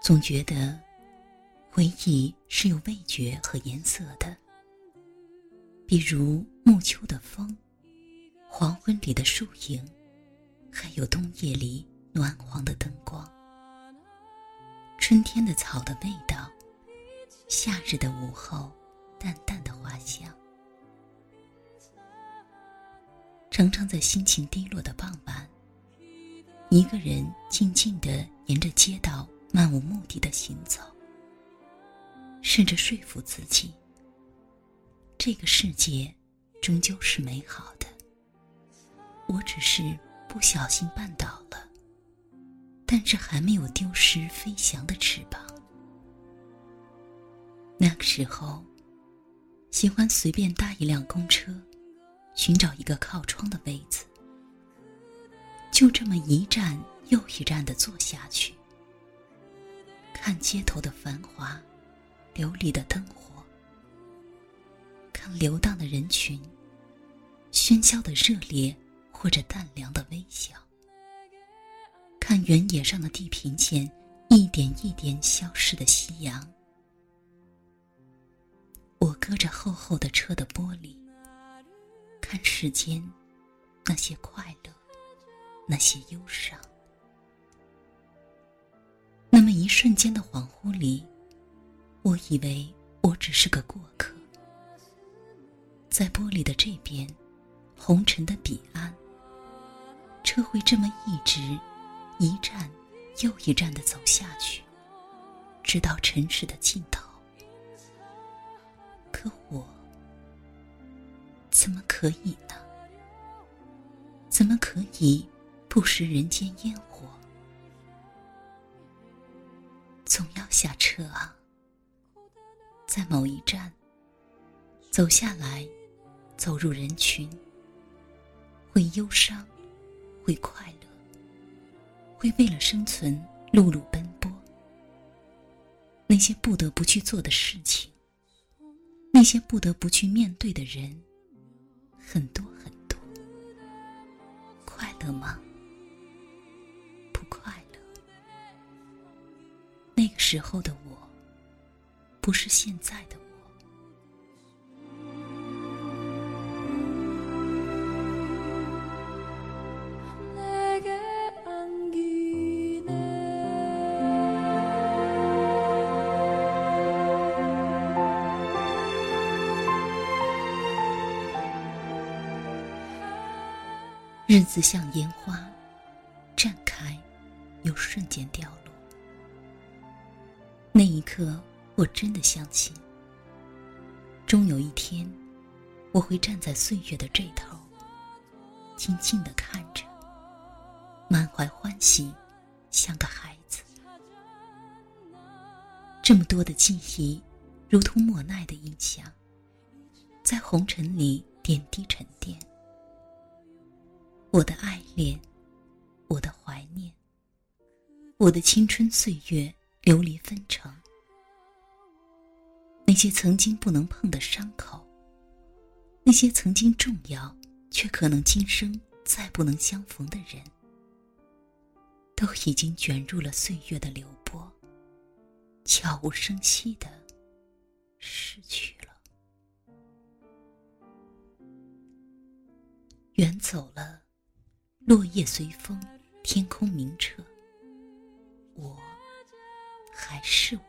总觉得回忆是有味觉和颜色的，比如暮秋的风，黄昏里的树影，还有冬夜里暖黄的灯光，春天的草的味道，夏日的午后淡淡的花香。常常在心情低落的傍晚，一个人静静的沿着街道漫无目的的行走，试着说服自己，这个世界终究是美好的。我只是不小心绊倒了，但是还没有丢失飞翔的翅膀。那个时候，喜欢随便搭一辆公车。寻找一个靠窗的位子，就这么一站又一站的坐下去，看街头的繁华，流离的灯火，看流荡的人群，喧嚣的热烈或者淡凉的微笑，看原野上的地平线一点一点消失的夕阳。我隔着厚厚的车的玻璃。看世间，那些快乐，那些忧伤。瞬间的恍惚里，我以为我只是个过客。在玻璃的这边，红尘的彼岸，车会这么一直一站又一站的走下去，直到尘世的尽头。可我。怎么可以呢？怎么可以不食人间烟火？总要下车啊！在某一站，走下来，走入人群，会忧伤，会快乐，会为了生存碌碌奔波。那些不得不去做的事情，那些不得不去面对的人。很多很多，快乐吗？时候的我，不是现在的我。日子像烟花，绽开，又瞬间掉落。那一刻，我真的相信，终有一天，我会站在岁月的这头，静静的看着，满怀欢喜，像个孩子。这么多的记忆，如同莫奈的印象，在红尘里点滴沉淀。我的爱恋，我的怀念，我的青春岁月流离分成。那些曾经不能碰的伤口，那些曾经重要却可能今生再不能相逢的人，都已经卷入了岁月的流波，悄无声息的逝去了，远走了。落叶随风，天空明澈。我还是我。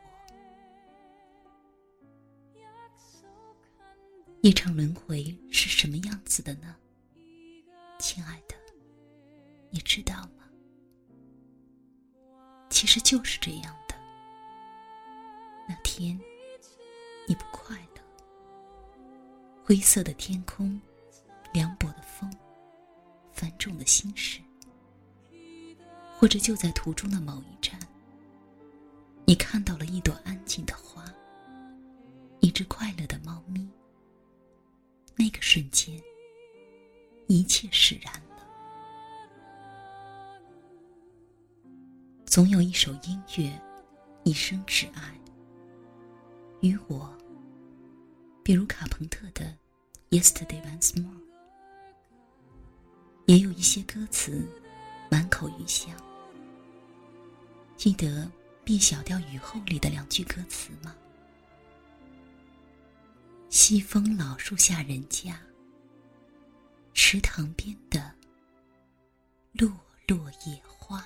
一场轮回是什么样子的呢？亲爱的，你知道吗？其实就是这样的。那天你不快乐，灰色的天空，凉薄的风。繁重的心事，或者就在途中的某一站，你看到了一朵安静的花，一只快乐的猫咪。那个瞬间，一切释然了。总有一首音乐，一生挚爱。与我，比如卡朋特的《Yesterday Once More》。也有一些歌词，满口余香。记得《小调雨后》里的两句歌词吗？西风老树下人家，池塘边的落落野花。